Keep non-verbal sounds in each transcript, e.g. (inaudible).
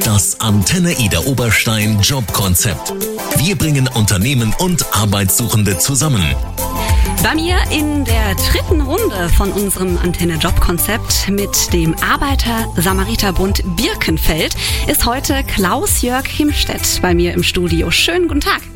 Das Antenne Ida Oberstein Jobkonzept. Wir bringen Unternehmen und Arbeitssuchende zusammen. Bei mir in der dritten Runde von unserem Antenne Job Konzept mit dem Arbeiter-Samariter-Bund Birkenfeld ist heute Klaus-Jörg Himstedt bei mir im Studio. Schönen guten Tag.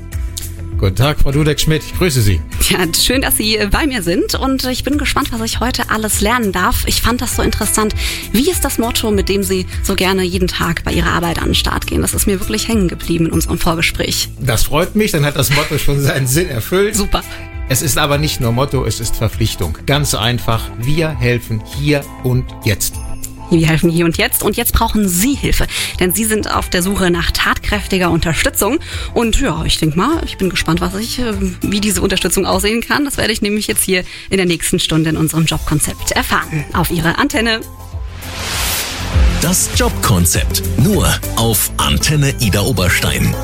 Guten Tag, Frau Dudek-Schmidt. Ich grüße Sie. Ja, schön, dass Sie bei mir sind und ich bin gespannt, was ich heute alles lernen darf. Ich fand das so interessant. Wie ist das Motto, mit dem Sie so gerne jeden Tag bei Ihrer Arbeit an den Start gehen? Das ist mir wirklich hängen geblieben in unserem Vorgespräch. Das freut mich, dann hat das Motto schon seinen Sinn erfüllt. Super. Es ist aber nicht nur Motto, es ist Verpflichtung. Ganz einfach, wir helfen hier und jetzt. Wir helfen hier und jetzt und jetzt brauchen Sie Hilfe, denn Sie sind auf der Suche nach tatkräftiger Unterstützung und ja, ich denke mal, ich bin gespannt, was ich, äh, wie diese Unterstützung aussehen kann. Das werde ich nämlich jetzt hier in der nächsten Stunde in unserem Jobkonzept erfahren. Auf Ihre Antenne. Das Jobkonzept nur auf Antenne Ida Oberstein.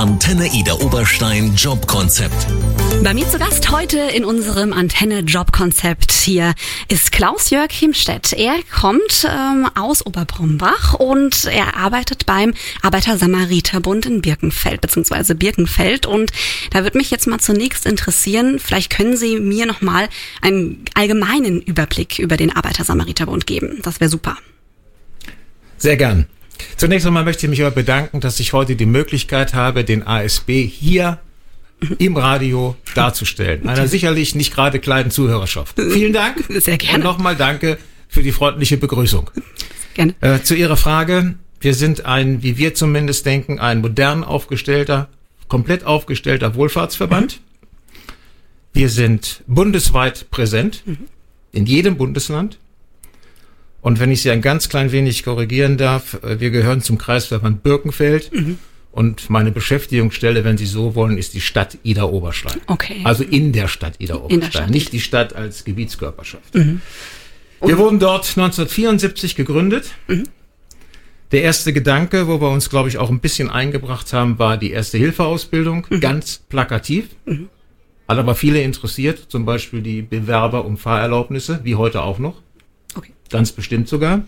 Antenne Ida Oberstein Jobkonzept. Bei mir zu Gast heute in unserem Antenne-Job-Konzept hier ist Klaus-Jörg Himstedt. Er kommt ähm, aus Oberbrumbach und er arbeitet beim Arbeiter-Samariter-Bund in Birkenfeld, beziehungsweise Birkenfeld. Und da würde mich jetzt mal zunächst interessieren, vielleicht können Sie mir nochmal einen allgemeinen Überblick über den Arbeiter-Samariter-Bund geben. Das wäre super. Sehr gern. Zunächst einmal möchte ich mich aber bedanken, dass ich heute die Möglichkeit habe, den ASB hier im Radio darzustellen. Einer sicherlich nicht gerade kleinen Zuhörerschaft. Vielen Dank. Sehr gerne. Und nochmal danke für die freundliche Begrüßung. Gerne. Äh, zu Ihrer Frage. Wir sind ein, wie wir zumindest denken, ein modern aufgestellter, komplett aufgestellter Wohlfahrtsverband. Wir sind bundesweit präsent, in jedem Bundesland. Und wenn ich Sie ein ganz klein wenig korrigieren darf, äh, wir gehören zum Kreisverband Birkenfeld. Und meine Beschäftigungsstelle, wenn Sie so wollen, ist die Stadt Ida Oberstein. Okay. Also in der Stadt Ida Oberstein, Stadt. nicht die Stadt als Gebietskörperschaft. Wir wurden dort 1974 gegründet. Der erste Gedanke, wo wir uns, glaube ich, auch ein bisschen eingebracht haben, war die erste Hilfeausbildung. Ganz plakativ. Hat aber viele interessiert, zum Beispiel die Bewerber um Fahrerlaubnisse, wie heute auch noch. Ganz bestimmt sogar.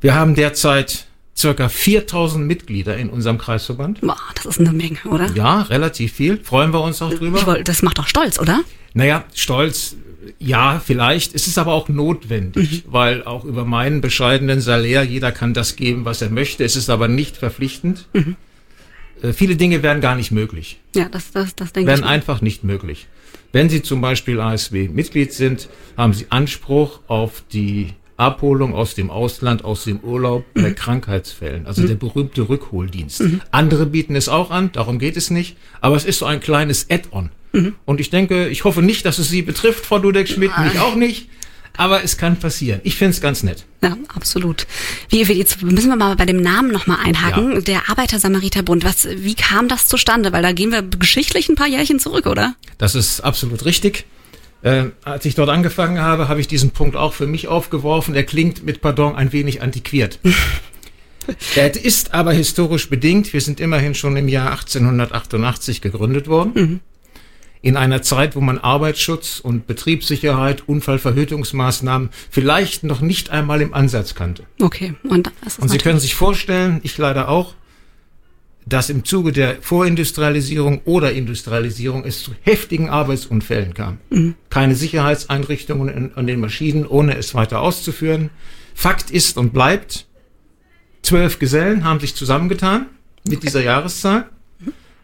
Wir haben derzeit circa 4000 Mitglieder in unserem Kreisverband. Boah, das ist eine Menge, oder? Ja, relativ viel. Freuen wir uns auch drüber. wollt- Das macht doch stolz, oder? Naja, stolz, ja, vielleicht. Es ist aber auch notwendig, weil auch über meinen bescheidenen Salär, jeder kann das geben, was er möchte. Es ist aber nicht verpflichtend. Äh, viele Dinge wären gar nicht möglich. Ja, das, das, das denke Wären ich. einfach nicht möglich. Wenn Sie zum Beispiel ASW-Mitglied sind, haben Sie Anspruch auf die Abholung aus dem Ausland, aus dem Urlaub bei Krankheitsfällen, also der berühmte Rückholdienst. Andere bieten es auch an, darum geht es nicht, aber es ist so ein kleines Add-on. Und ich denke, ich hoffe nicht, dass es Sie betrifft, Frau Dudek-Schmidt, mich auch nicht, aber es kann passieren. Ich finde es ganz nett. Ja, absolut. Wie, jetzt müssen wir mal bei dem Namen nochmal einhaken. Ja. Der Arbeiter-Samariter-Bund. Was, wie kam das zustande? Weil da gehen wir geschichtlich ein paar Jährchen zurück, oder? Das ist absolut richtig. Äh, als ich dort angefangen habe, habe ich diesen Punkt auch für mich aufgeworfen. Er klingt mit Pardon ein wenig antiquiert. (laughs) er ist aber historisch bedingt. Wir sind immerhin schon im Jahr 1888 gegründet worden. In einer Zeit, wo man Arbeitsschutz und Betriebssicherheit, Unfallverhütungsmaßnahmen vielleicht noch nicht einmal im Ansatz kannte. Okay. Und, das ist Und Sie können sich vorstellen, ich leider auch, dass im Zuge der Vorindustrialisierung oder Industrialisierung es zu heftigen Arbeitsunfällen kam. Keine Sicherheitseinrichtungen in, an den Maschinen, ohne es weiter auszuführen. Fakt ist und bleibt, zwölf Gesellen haben sich zusammengetan mit dieser Jahreszahl,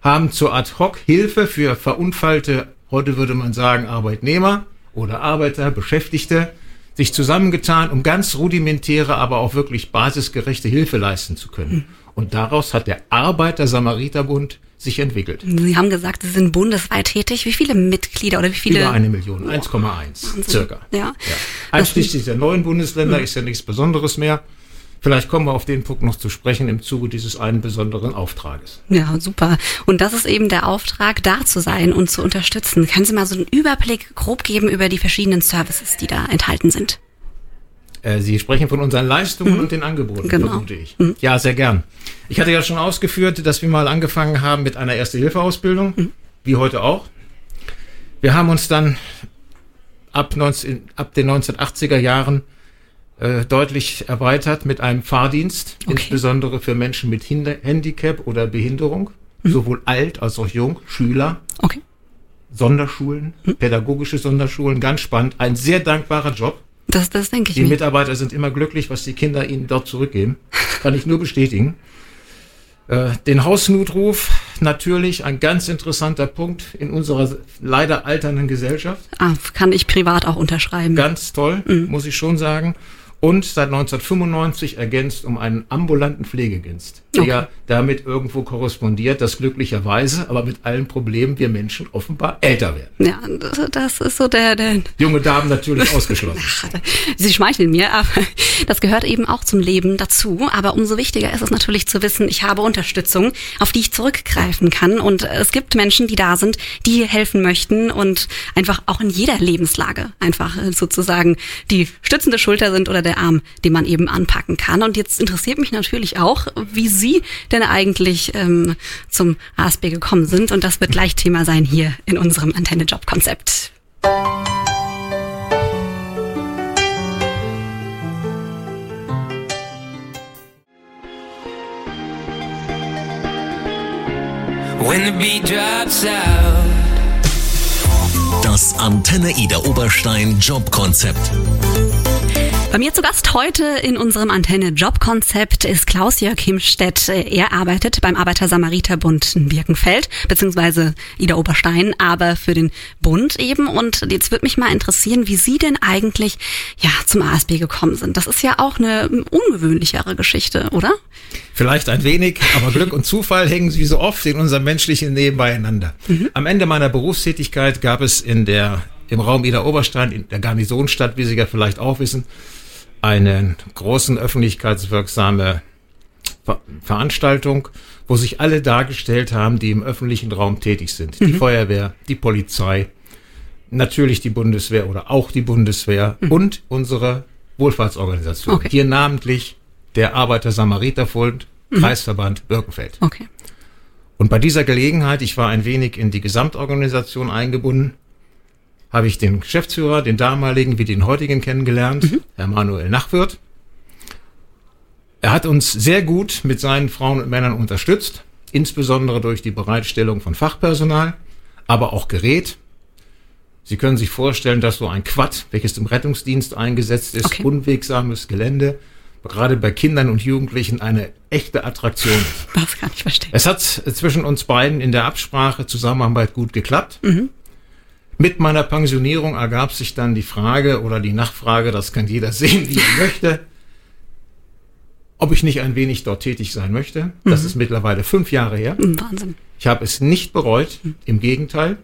haben zur Ad-Hoc-Hilfe für verunfallte, heute würde man sagen, Arbeitnehmer oder Arbeiter, Beschäftigte, sich zusammengetan, um ganz rudimentäre, aber auch wirklich basisgerechte Hilfe leisten zu können. Und daraus hat der Arbeiter-Samariter-Bund sich entwickelt. Sie haben gesagt, Sie sind bundesweit tätig. Wie viele Mitglieder oder wie viele? Über eine Million, 1,1 circa. Ja. Ja. Einschließlich der neuen Bundesländer ist ja nichts Besonderes mehr. Vielleicht kommen wir auf den Punkt noch zu sprechen im Zuge dieses einen besonderen Auftrages. Ja, super. Und das ist eben der Auftrag, da zu sein und zu unterstützen. Können Sie mal so einen Überblick grob geben über die verschiedenen Services, die da enthalten sind? Äh, Sie sprechen von unseren Leistungen mhm. und den Angeboten, genau. vermute ich. Mhm. Ja, sehr gern. Ich hatte ja schon ausgeführt, dass wir mal angefangen haben mit einer Erste-Hilfe-Ausbildung, mhm. wie heute auch. Wir haben uns dann ab, 19, ab den 1980er Jahren äh, deutlich erweitert mit einem Fahrdienst, okay. insbesondere für Menschen mit Hinder Handicap oder Behinderung, mhm. sowohl alt als auch jung, Schüler. Okay. Sonderschulen, mhm. pädagogische Sonderschulen, ganz spannend. Ein sehr dankbarer Job. Das, das denke ich. Die mir. Mitarbeiter sind immer glücklich, was die Kinder ihnen dort zurückgeben. Kann ich nur bestätigen. Äh, den Hausnotruf natürlich ein ganz interessanter Punkt in unserer leider alternden Gesellschaft. Ah, kann ich privat auch unterschreiben. Ganz toll, mhm. muss ich schon sagen und seit 1995 ergänzt um einen ambulanten Pflegedienst, der okay. ja damit irgendwo korrespondiert, dass glücklicherweise, aber mit allen Problemen wir Menschen offenbar älter werden. Ja, das ist so der, der junge Damen natürlich (laughs) ausgeschlossen. Sie schmeicheln mir, aber das gehört eben auch zum Leben dazu. Aber umso wichtiger ist es natürlich zu wissen, ich habe Unterstützung, auf die ich zurückgreifen kann. Und es gibt Menschen, die da sind, die helfen möchten und einfach auch in jeder Lebenslage einfach sozusagen die stützende Schulter sind oder der Arm, den man eben anpacken kann. Und jetzt interessiert mich natürlich auch, wie Sie denn eigentlich ähm, zum ASB gekommen sind. Und das wird gleich Thema sein hier in unserem Antenne-Job-Konzept. Das Antenne Ida Oberstein Jobkonzept. Bei mir zu Gast heute in unserem Antenne Jobkonzept ist Klaus-Jörg Himstedt. Er arbeitet beim Arbeiter-Samariter-Bund in Birkenfeld, beziehungsweise Ida Oberstein, aber für den Bund eben. Und jetzt würde mich mal interessieren, wie Sie denn eigentlich ja zum ASB gekommen sind. Das ist ja auch eine ungewöhnlichere Geschichte, oder? Vielleicht ein wenig, aber Glück und Zufall hängen wie so oft in unserem menschlichen Leben beieinander. Mhm. Am Ende meiner Berufstätigkeit gab es in der im Raum Ida Oberstein, in der Garnisonstadt, wie Sie ja vielleicht auch wissen, eine großen öffentlichkeitswirksame Ver Veranstaltung, wo sich alle dargestellt haben, die im öffentlichen Raum tätig sind. Mhm. Die Feuerwehr, die Polizei, natürlich die Bundeswehr oder auch die Bundeswehr mhm. und unsere Wohlfahrtsorganisation. Okay. Hier namentlich der Arbeiter-Samariter-Bund, mhm. Kreisverband Birkenfeld. Okay. Und bei dieser Gelegenheit, ich war ein wenig in die Gesamtorganisation eingebunden, habe ich den Geschäftsführer, den damaligen wie den heutigen kennengelernt, mhm. Herr Manuel Nachwirth. Er hat uns sehr gut mit seinen Frauen und Männern unterstützt, insbesondere durch die Bereitstellung von Fachpersonal, aber auch Gerät. Sie können sich vorstellen, dass so ein Quad, welches im Rettungsdienst eingesetzt ist, okay. unwegsames Gelände, gerade bei Kindern und Jugendlichen eine echte Attraktion ist. Das kann ich verstehen. Es hat zwischen uns beiden in der Absprache, Zusammenarbeit gut geklappt. Mhm. Mit meiner Pensionierung ergab sich dann die Frage oder die Nachfrage, das kann jeder (laughs) sehen, wie er möchte, ob ich nicht ein wenig dort tätig sein möchte. Das mhm. ist mittlerweile fünf Jahre her. Mhm, Wahnsinn. Ich habe es nicht bereut, mhm. im Gegenteil.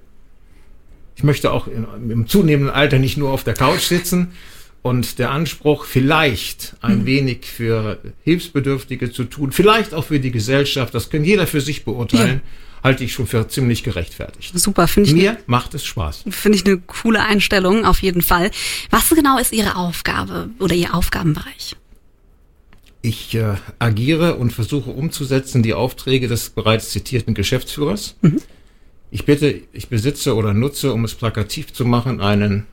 Ich möchte auch in, im zunehmenden Alter nicht nur auf der Couch sitzen und der Anspruch, vielleicht ein mhm. wenig für Hilfsbedürftige zu tun, vielleicht auch für die Gesellschaft, das kann jeder für sich beurteilen. Ja halte ich schon für ziemlich gerechtfertigt. Super, finde ich. Mir ne, macht es Spaß. Finde ich eine coole Einstellung, auf jeden Fall. Was genau ist Ihre Aufgabe oder Ihr Aufgabenbereich? Ich äh, agiere und versuche umzusetzen die Aufträge des bereits zitierten Geschäftsführers. Mhm. Ich bitte, ich besitze oder nutze, um es plakativ zu machen, einen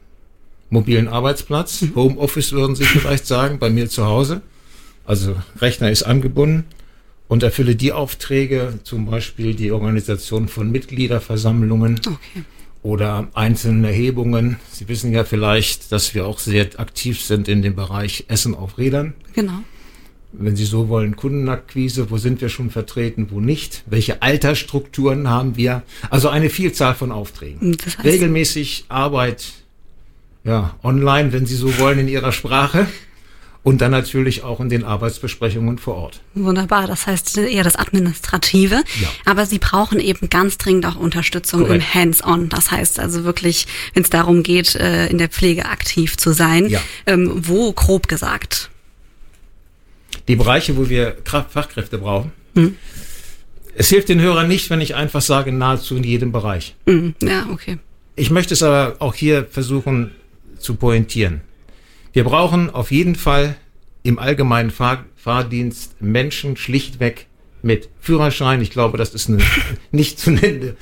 mobilen Arbeitsplatz. Mhm. Homeoffice würden Sie vielleicht sagen, bei mir zu Hause. Also Rechner ist angebunden und erfülle die Aufträge, zum Beispiel die Organisation von Mitgliederversammlungen okay. oder einzelnen Erhebungen. Sie wissen ja vielleicht, dass wir auch sehr aktiv sind in dem Bereich Essen auf Rädern. Genau. Wenn Sie so wollen, Kundenakquise, wo sind wir schon vertreten, wo nicht? Welche Altersstrukturen haben wir? Also eine Vielzahl von Aufträgen. Das heißt, Regelmäßig Arbeit, ja, online, wenn Sie so wollen, in Ihrer Sprache und dann natürlich auch in den Arbeitsbesprechungen vor Ort. Wunderbar, das heißt eher das Administrative, ja. aber Sie brauchen eben ganz dringend auch Unterstützung Korrekt. im Hands-on. Das heißt also wirklich, wenn es darum geht, äh, in der Pflege aktiv zu sein, ja. Ähm, wo grob gesagt? Die Bereiche, wo wir Fachkräfte brauchen. Mhm. Es hilft den Hörern nicht, wenn ich einfach sage, nahezu in jedem Bereich. Mhm. Ja, okay. Ich möchte es aber auch hier versuchen zu pointieren. Wir brauchen auf jeden Fall im allgemeinen Fahr Fahrdienst Menschen schlichtweg mit Führerschein. Ich glaube, das ist eine (laughs) nicht zu nennende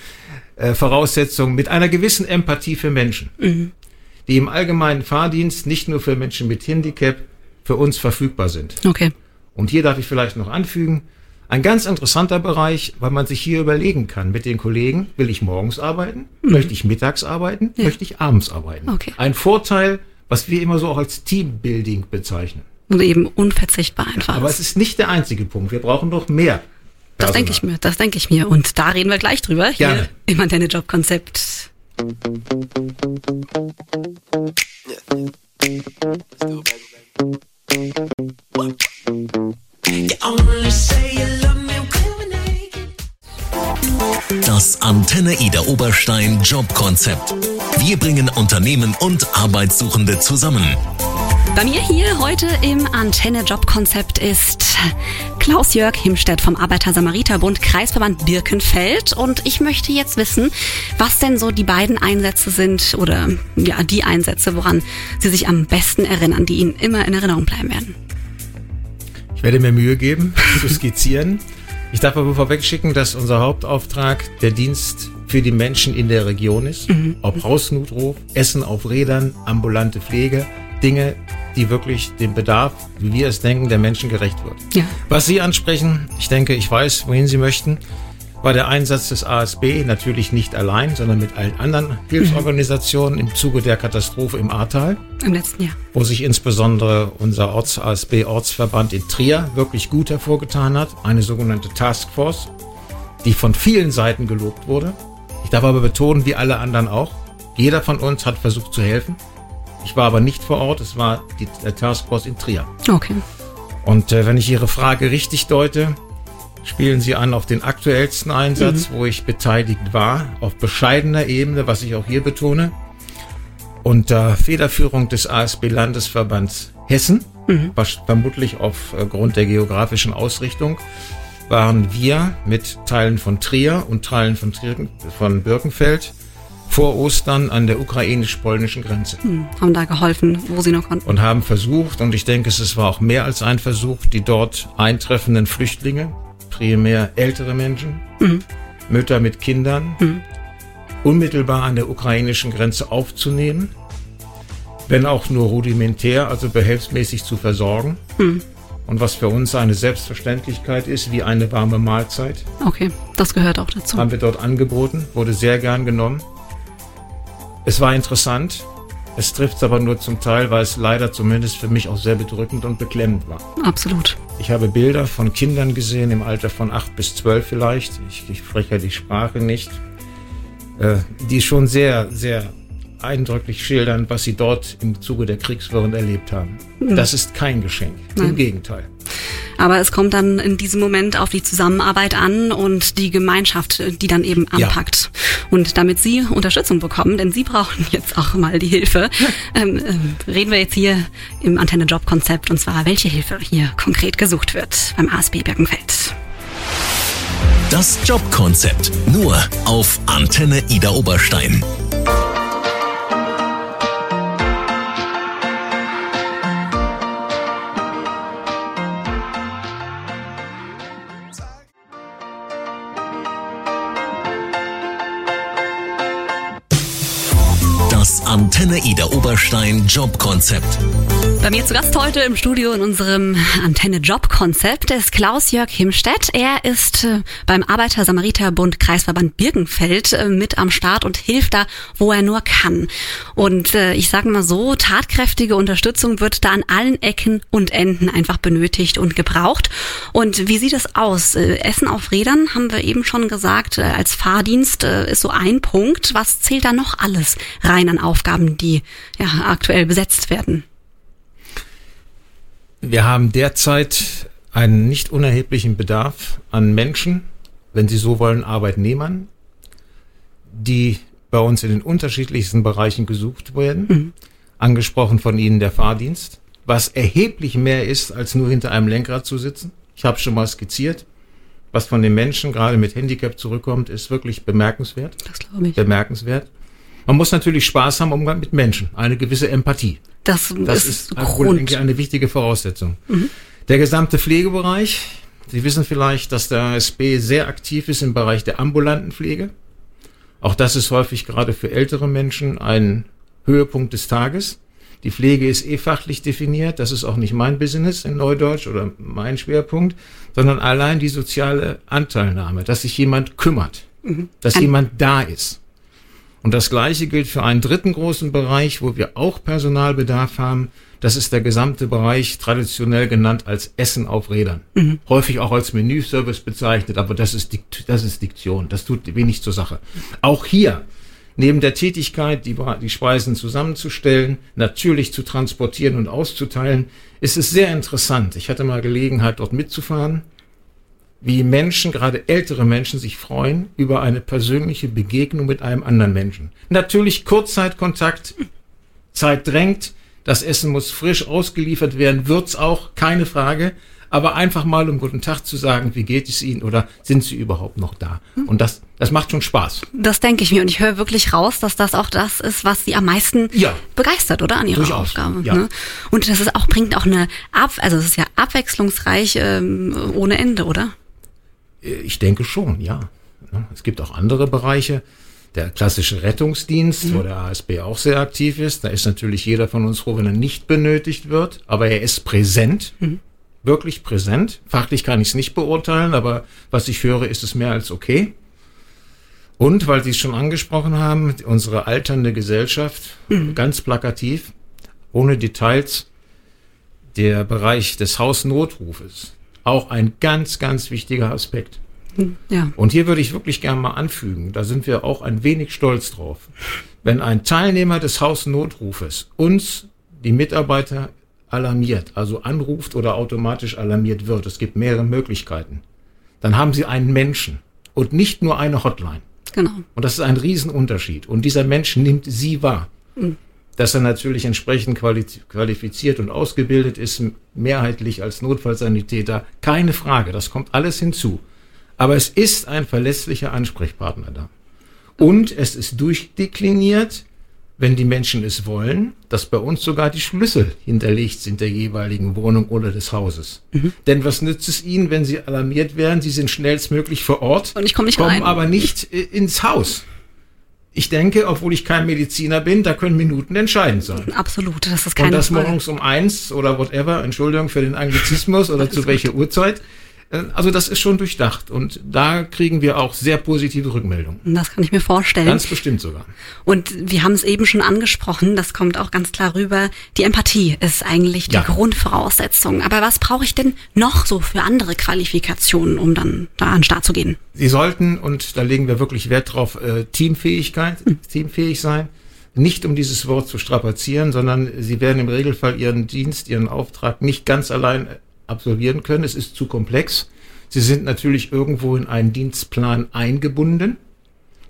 äh, Voraussetzung mit einer gewissen Empathie für Menschen, mhm. die im allgemeinen Fahrdienst nicht nur für Menschen mit Handicap für uns verfügbar sind. Okay. Und hier darf ich vielleicht noch anfügen, ein ganz interessanter Bereich, weil man sich hier überlegen kann mit den Kollegen, will ich morgens arbeiten, mhm. möchte ich mittags arbeiten, ja. möchte ich abends arbeiten. Okay. Ein Vorteil, was wir immer so auch als Teambuilding bezeichnen. Und eben unverzichtbar einfach. Aber es ist nicht der einzige Punkt. Wir brauchen noch mehr. Personal. Das denke ich mir, das denke ich mir. Und da reden wir gleich drüber. Hier Gerne. im Antenne Job Konzept. Das Antenne Ida Oberstein Jobkonzept. Wir bringen Unternehmen und Arbeitssuchende zusammen. Bei mir hier heute im Antenne Jobkonzept ist Klaus-Jörg Himstedt vom Arbeiter-Samariter-Bund Kreisverband Birkenfeld und ich möchte jetzt wissen, was denn so die beiden Einsätze sind oder ja, die Einsätze, woran Sie sich am besten erinnern, die Ihnen immer in Erinnerung bleiben werden. Ich werde mir Mühe geben, zu skizzieren. Ich darf aber vorweg schicken, dass unser Hauptauftrag der Dienst für die Menschen in der Region ist. Mhm. Ob Hausnotruf, Essen auf Rädern, ambulante Pflege, Dinge, die wirklich dem Bedarf, wie wir es denken, der Menschen gerecht wird. Ja. Was Sie ansprechen, ich denke, ich weiß, wohin Sie möchten, war der Einsatz des ASB natürlich nicht allein, sondern mit allen anderen Hilfsorganisationen im Zuge der Katastrophe im Ahrtal. Im letzten Jahr. Wo sich insbesondere unser Orts ASB Ortsverband in Trier wirklich gut hervorgetan hat. Eine sogenannte Taskforce, die von vielen Seiten gelobt wurde. Ich darf aber betonen, wie alle anderen auch, jeder von uns hat versucht zu helfen. Ich war aber nicht vor Ort, es war die, Taskforce in Trier. Okay. Und äh, wenn ich Ihre Frage richtig deute, spielen Sie an auf den aktuellsten Einsatz, mhm. wo ich beteiligt war, auf bescheidener Ebene, was ich auch hier betone, unter Federführung des ASB Landesverbands Hessen, mhm. vermutlich aufgrund der geografischen Ausrichtung, waren wir mit Teilen von Trier und Teilen von, Trier, von Birkenfeld vor Ostern an der ukrainisch-polnischen Grenze. Hm, haben da geholfen, wo sie noch konnten. Und haben versucht, und ich denke, es war auch mehr als ein Versuch, die dort eintreffenden Flüchtlinge, primär ältere Menschen, mhm. Mütter mit Kindern, mhm. unmittelbar an der ukrainischen Grenze aufzunehmen, wenn auch nur rudimentär, also behelfsmäßig zu versorgen. Mhm. Und was für uns eine Selbstverständlichkeit ist, wie eine warme Mahlzeit. Okay, das gehört auch dazu. Haben wir dort angeboten, wurde sehr gern genommen. Es war interessant. Es trifft es aber nur zum Teil, weil es leider zumindest für mich auch sehr bedrückend und beklemmend war. Absolut. Ich habe Bilder von Kindern gesehen, im Alter von acht bis zwölf vielleicht. Ich, ich spreche die Sprache nicht. Äh, die schon sehr, sehr eindrücklich schildern, was sie dort im Zuge der Kriegswirren erlebt haben. Mhm. Das ist kein Geschenk. Nein. Im Gegenteil. Aber es kommt dann in diesem Moment auf die Zusammenarbeit an und die Gemeinschaft, die dann eben anpackt. Ja. Und damit Sie Unterstützung bekommen, denn Sie brauchen (laughs) jetzt auch mal die Hilfe, (laughs) ähm, äh, reden wir jetzt hier im Antenne-Job-Konzept und zwar, welche Hilfe hier konkret gesucht wird beim ASB Birkenfeld. Das Jobkonzept nur auf Antenne Ida Oberstein. Antenne Ida Oberstein Jobkonzept. Bei mir zu Gast heute im Studio in unserem Antenne Jobkonzept ist Klaus-Jörg Himstedt. Er ist äh, beim Arbeiter-Samariter-Bund Kreisverband Birkenfeld äh, mit am Start und hilft da, wo er nur kann. Und äh, ich sage mal so, tatkräftige Unterstützung wird da an allen Ecken und Enden einfach benötigt und gebraucht. Und wie sieht es aus? Essen auf Rädern haben wir eben schon gesagt, als Fahrdienst ist so ein Punkt. Was zählt da noch alles rein an Aufgaben, die ja aktuell besetzt werden? Wir haben derzeit einen nicht unerheblichen Bedarf an Menschen, wenn Sie so wollen, Arbeitnehmern, die bei uns in den unterschiedlichsten Bereichen gesucht werden. Mhm. Angesprochen von Ihnen der Fahrdienst, was erheblich mehr ist, als nur hinter einem Lenkrad zu sitzen. Ich habe schon mal skizziert. Was von den Menschen gerade mit Handicap zurückkommt, ist wirklich bemerkenswert. Das glaube ich. Bemerkenswert. Man muss natürlich Spaß haben, Umgang mit Menschen, eine gewisse Empathie. Das, Das ist, ist Grund. eine wichtige Voraussetzung. Mhm. Der gesamte Pflegebereich. Sie wissen vielleicht, dass der ASB sehr aktiv ist im Bereich der ambulanten Pflege. Auch das ist häufig gerade für ältere Menschen ein Höhepunkt des Tages. Die Pflege ist eh fachlich definiert. Das ist auch nicht mein Business in Neudeutsch oder mein Schwerpunkt, sondern allein die soziale Anteilnahme, dass sich jemand kümmert, mhm. dass Ein jemand da ist. Und das Gleiche gilt für einen dritten großen Bereich, wo wir auch Personalbedarf haben. Das ist der gesamte Bereich, traditionell genannt als Essen auf Rädern. Mhm. Häufig auch als Menüservice bezeichnet, aber das ist, das ist Diktion. Das tut wenig zur Sache. Auch hier neben der Tätigkeit, die, die Speisen zusammenzustellen, natürlich zu transportieren und auszuteilen, ist es sehr interessant. Ich hatte mal Gelegenheit, dort mitzufahren, wie Menschen, gerade ältere Menschen, sich freuen über eine persönliche Begegnung mit einem anderen Menschen. Natürlich Kurzzeitkontakt, Zeit drängt, das Essen muss frisch ausgeliefert werden, wird's auch, keine Frage aber einfach mal um guten Tag zu sagen, wie geht es Ihnen oder sind Sie überhaupt noch da? Und das, das macht schon Spaß. Das denke ich mir und ich höre wirklich raus, dass das auch das ist, was Sie am meisten ja. begeistert, oder an Ihrer Durchaus. Aufgabe. Ja. Ne? Und das ist auch bringt auch eine Ab, also es ist ja abwechslungsreich ähm, ohne Ende, oder? Ich denke schon, ja. Es gibt auch andere Bereiche der klassische Rettungsdienst, mhm. wo der ASB auch sehr aktiv ist. Da ist natürlich jeder von uns froh, wenn er nicht benötigt wird, aber er ist präsent. Mhm wirklich präsent. Fachlich kann ich es nicht beurteilen, aber was ich höre, ist es mehr als okay. Und weil Sie es schon angesprochen haben, unsere alternde Gesellschaft, mhm. ganz plakativ, ohne Details, der Bereich des Hausnotrufes, auch ein ganz, ganz wichtiger Aspekt. Mhm. Ja. Und hier würde ich wirklich gerne mal anfügen, da sind wir auch ein wenig stolz drauf. Wenn ein Teilnehmer des Hausnotrufes uns, die Mitarbeiter alarmiert, also anruft oder automatisch alarmiert wird, es gibt mehrere Möglichkeiten, dann haben Sie einen Menschen und nicht nur eine Hotline. Genau. Und das ist ein Riesenunterschied. Und dieser Mensch nimmt Sie wahr. Mhm. Dass er natürlich entsprechend qualifiziert und ausgebildet ist, mehrheitlich als Notfallsanitäter, keine Frage, das kommt alles hinzu. Aber es ist ein verlässlicher Ansprechpartner da. Und es ist durchdekliniert, wenn die Menschen es wollen, dass bei uns sogar die Schlüssel hinterlegt sind der jeweiligen Wohnung oder des Hauses. Mhm. Denn was nützt es ihnen, wenn sie alarmiert werden? Sie sind schnellstmöglich vor Ort, und ich komm nicht kommen rein. aber nicht äh, ins Haus. Ich denke, obwohl ich kein Mediziner bin, da können Minuten entscheidend sein. Absolut, das ist keine Und das morgens um eins oder whatever, Entschuldigung für den Anglizismus oder zu welcher Uhrzeit, also das ist schon durchdacht und da kriegen wir auch sehr positive Rückmeldungen. Das kann ich mir vorstellen. Ganz bestimmt sogar. Und wir haben es eben schon angesprochen, das kommt auch ganz klar rüber. Die Empathie ist eigentlich die ja. Grundvoraussetzung. Aber was brauche ich denn noch so für andere Qualifikationen, um dann da an den Start zu gehen? Sie sollten, und da legen wir wirklich Wert drauf, äh, Teamfähigkeit, hm. teamfähig sein. Nicht um dieses Wort zu strapazieren, sondern Sie werden im Regelfall Ihren Dienst, Ihren Auftrag nicht ganz allein absolvieren können. Es ist zu komplex. Sie sind natürlich irgendwo in einen Dienstplan eingebunden,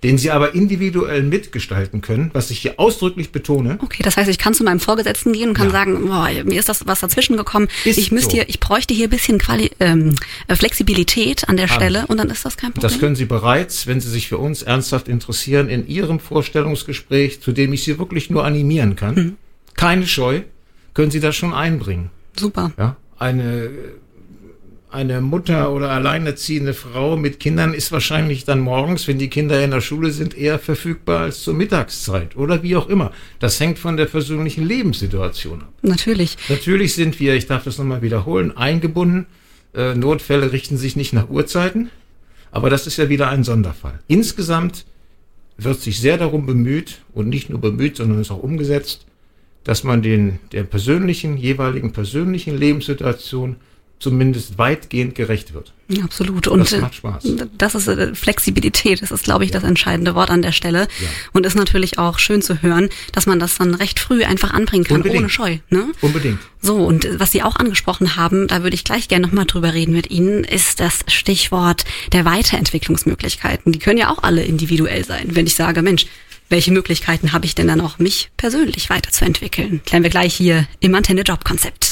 den Sie aber individuell mitgestalten können, was ich hier ausdrücklich betone. Okay, das heißt, ich kann zu meinem Vorgesetzten gehen und kann ja. sagen, boah, mir ist das was dazwischen gekommen. Ist ich müsste so. hier, ich bräuchte hier ein bisschen Quali ähm, äh, Flexibilität an der Haben Stelle und dann ist das kein Problem. Das können Sie bereits, wenn Sie sich für uns ernsthaft interessieren, in Ihrem Vorstellungsgespräch, zu dem ich Sie wirklich nur animieren kann, mhm. keine Scheu, können Sie das schon einbringen. Super. Ja, eine, eine Mutter oder alleinerziehende Frau mit Kindern ist wahrscheinlich dann morgens, wenn die Kinder in der Schule sind, eher verfügbar als zur Mittagszeit oder wie auch immer. Das hängt von der persönlichen Lebenssituation ab. Natürlich. Natürlich sind wir, ich darf das nochmal wiederholen, eingebunden. Äh, Notfälle richten sich nicht nach Uhrzeiten, aber das ist ja wieder ein Sonderfall. Insgesamt wird sich sehr darum bemüht und nicht nur bemüht, sondern ist auch umgesetzt, dass man den, der persönlichen, jeweiligen persönlichen Lebenssituation zumindest weitgehend gerecht wird. Absolut. Und das macht Spaß. Das ist äh, Flexibilität, das ist, glaube ich, ja. das entscheidende Wort an der Stelle. Ja. Und ist natürlich auch schön zu hören, dass man das dann recht früh einfach anbringen kann, Unbedingt. ohne Scheu. Ne? Unbedingt. So, und was Sie auch angesprochen haben, da würde ich gleich gerne nochmal drüber reden mit Ihnen, ist das Stichwort der Weiterentwicklungsmöglichkeiten. Die können ja auch alle individuell sein. Wenn ich sage, Mensch, welche Möglichkeiten habe ich denn dann noch, mich persönlich weiterzuentwickeln? Klären wir gleich hier im Antenne Job Konzept.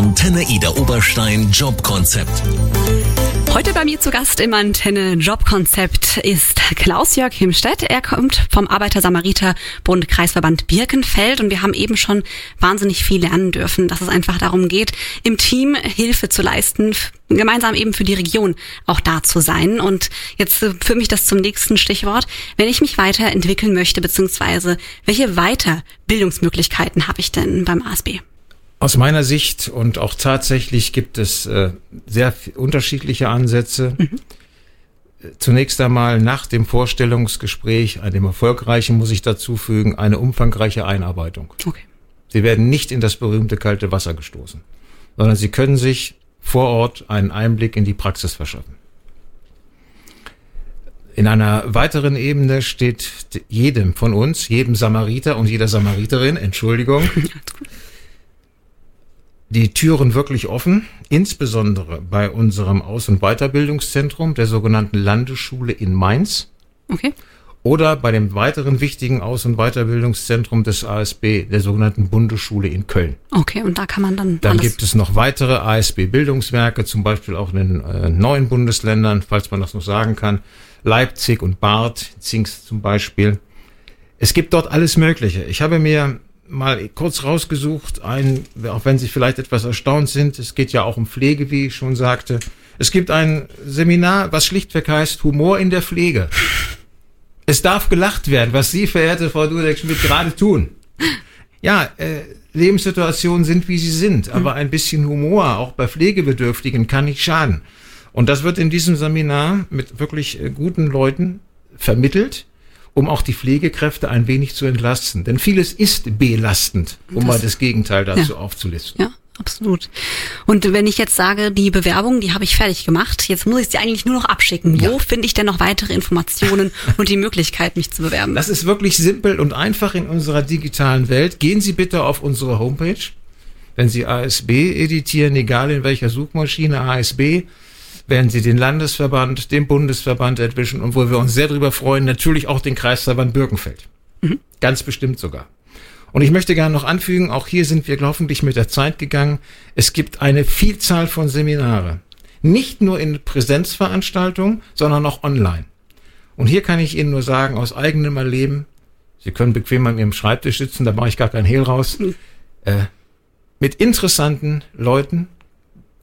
Antenne Ida Oberstein Jobkonzept. Heute bei mir zu Gast im Antenne Jobkonzept ist Klaus-Jörg Himstedt. Er kommt vom Arbeiter-Samariter-Bund Kreisverband Birkenfeld und wir haben eben schon wahnsinnig viel lernen dürfen, dass es einfach darum geht, im Team Hilfe zu leisten, gemeinsam eben für die Region auch da zu sein. Und jetzt äh, führt mich das zum nächsten Stichwort. Wenn ich mich weiterentwickeln möchte, beziehungsweise welche Weiterbildungsmöglichkeiten habe ich denn beim ASB? Aus meiner Sicht und auch tatsächlich gibt es äh, sehr unterschiedliche Ansätze. Mhm. Zunächst einmal nach dem Vorstellungsgespräch, einem erfolgreichen, muss ich dazu fügen, eine umfangreiche Einarbeitung. Okay. Sie werden nicht in das berühmte kalte Wasser gestoßen, sondern Sie können sich vor Ort einen Einblick in die Praxis verschaffen. In einer weiteren Ebene steht jedem von uns, jedem Samariter und jeder Samariterin, Entschuldigung, (laughs) die Türen wirklich offen, insbesondere bei unserem Aus- und Weiterbildungszentrum, der sogenannten Landesschule in Mainz. Okay. Oder bei dem weiteren wichtigen Aus- und Weiterbildungszentrum des ASB, der sogenannten Bundesschule in Köln. Okay, und da kann man dann. Dann gibt es noch weitere ASB-Bildungswerke, zum Beispiel auch in den äh, neuen Bundesländern, falls man das noch sagen kann. Leipzig und Barth, Zingst zum Beispiel. Es gibt dort alles Mögliche. Ich habe mir mal kurz rausgesucht, ein, auch wenn Sie vielleicht etwas erstaunt sind, es geht ja auch um Pflege, wie ich schon sagte. Es gibt ein Seminar, was schlichtweg heißt Humor in der Pflege. Es darf gelacht werden, was Sie, verehrte Frau Dudek-Schmidt, gerade tun. Ja, äh, Lebenssituationen sind, wie sie sind, aber ein bisschen Humor, auch bei Pflegebedürftigen, kann nicht schaden. Und das wird in diesem Seminar mit wirklich äh, guten Leuten vermittelt um auch die Pflegekräfte ein wenig zu entlasten. Denn vieles ist belastend, um das, mal das Gegenteil dazu ja. aufzulisten. Ja. Absolut. Und wenn ich jetzt sage, die Bewerbung, die habe ich fertig gemacht, jetzt muss ich sie eigentlich nur noch abschicken. Ja. Wo finde ich denn noch weitere Informationen (laughs) und die Möglichkeit, mich zu bewerben? Das ist wirklich simpel und einfach in unserer digitalen Welt. Gehen Sie bitte auf unsere Homepage. Wenn Sie ASB editieren, egal in welcher Suchmaschine, ASB, werden Sie den Landesverband, den Bundesverband erwischen und wo wir uns sehr darüber freuen, natürlich auch den Kreisverband Birkenfeld. Mhm. Ganz bestimmt sogar. Und ich möchte gerne noch anfügen, auch hier sind wir hoffentlich mit der Zeit gegangen. Es gibt eine Vielzahl von Seminare. Nicht nur in Präsenzveranstaltungen, sondern auch online. Und hier kann ich Ihnen nur sagen, aus eigenem Erleben, Sie können bequem an Ihrem Schreibtisch sitzen, da mache ich gar kein Hehl raus, mhm. äh, mit interessanten Leuten,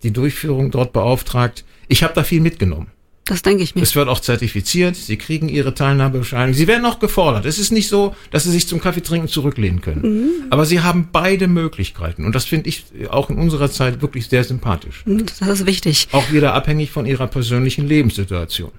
die Durchführung dort beauftragt, ich habe da viel mitgenommen. Das denke ich mir. Es wird auch zertifiziert. Sie kriegen ihre Teilnahmebescheinigung. Sie werden auch gefordert. Es ist nicht so, dass Sie sich zum Kaffeetrinken zurücklehnen können. Mhm. Aber Sie haben beide Möglichkeiten. Und das finde ich auch in unserer Zeit wirklich sehr sympathisch. Das ist wichtig. Auch wieder abhängig von Ihrer persönlichen Lebenssituation.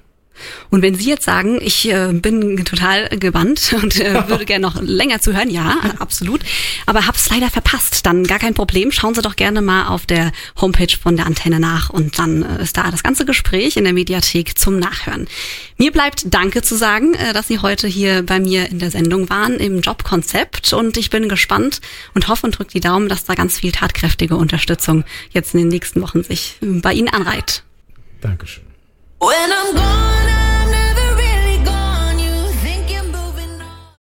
Und wenn Sie jetzt sagen, ich äh, bin total gewandt (laughs) und äh, würde gerne noch länger zuhören, ja, absolut, aber hab's leider verpasst, dann gar kein Problem. Schauen Sie doch gerne mal auf der Homepage von der Antenne nach und dann äh, ist da das ganze Gespräch in der Mediathek zum Nachhören. Mir bleibt Danke zu sagen, äh, dass Sie heute hier bei mir in der Sendung waren im Jobkonzept und ich bin gespannt und hoffe und drücke die Daumen, dass da ganz viel tatkräftige Unterstützung jetzt in den nächsten Wochen sich bei Ihnen anreiht. Dankeschön. When I'm gone, I'm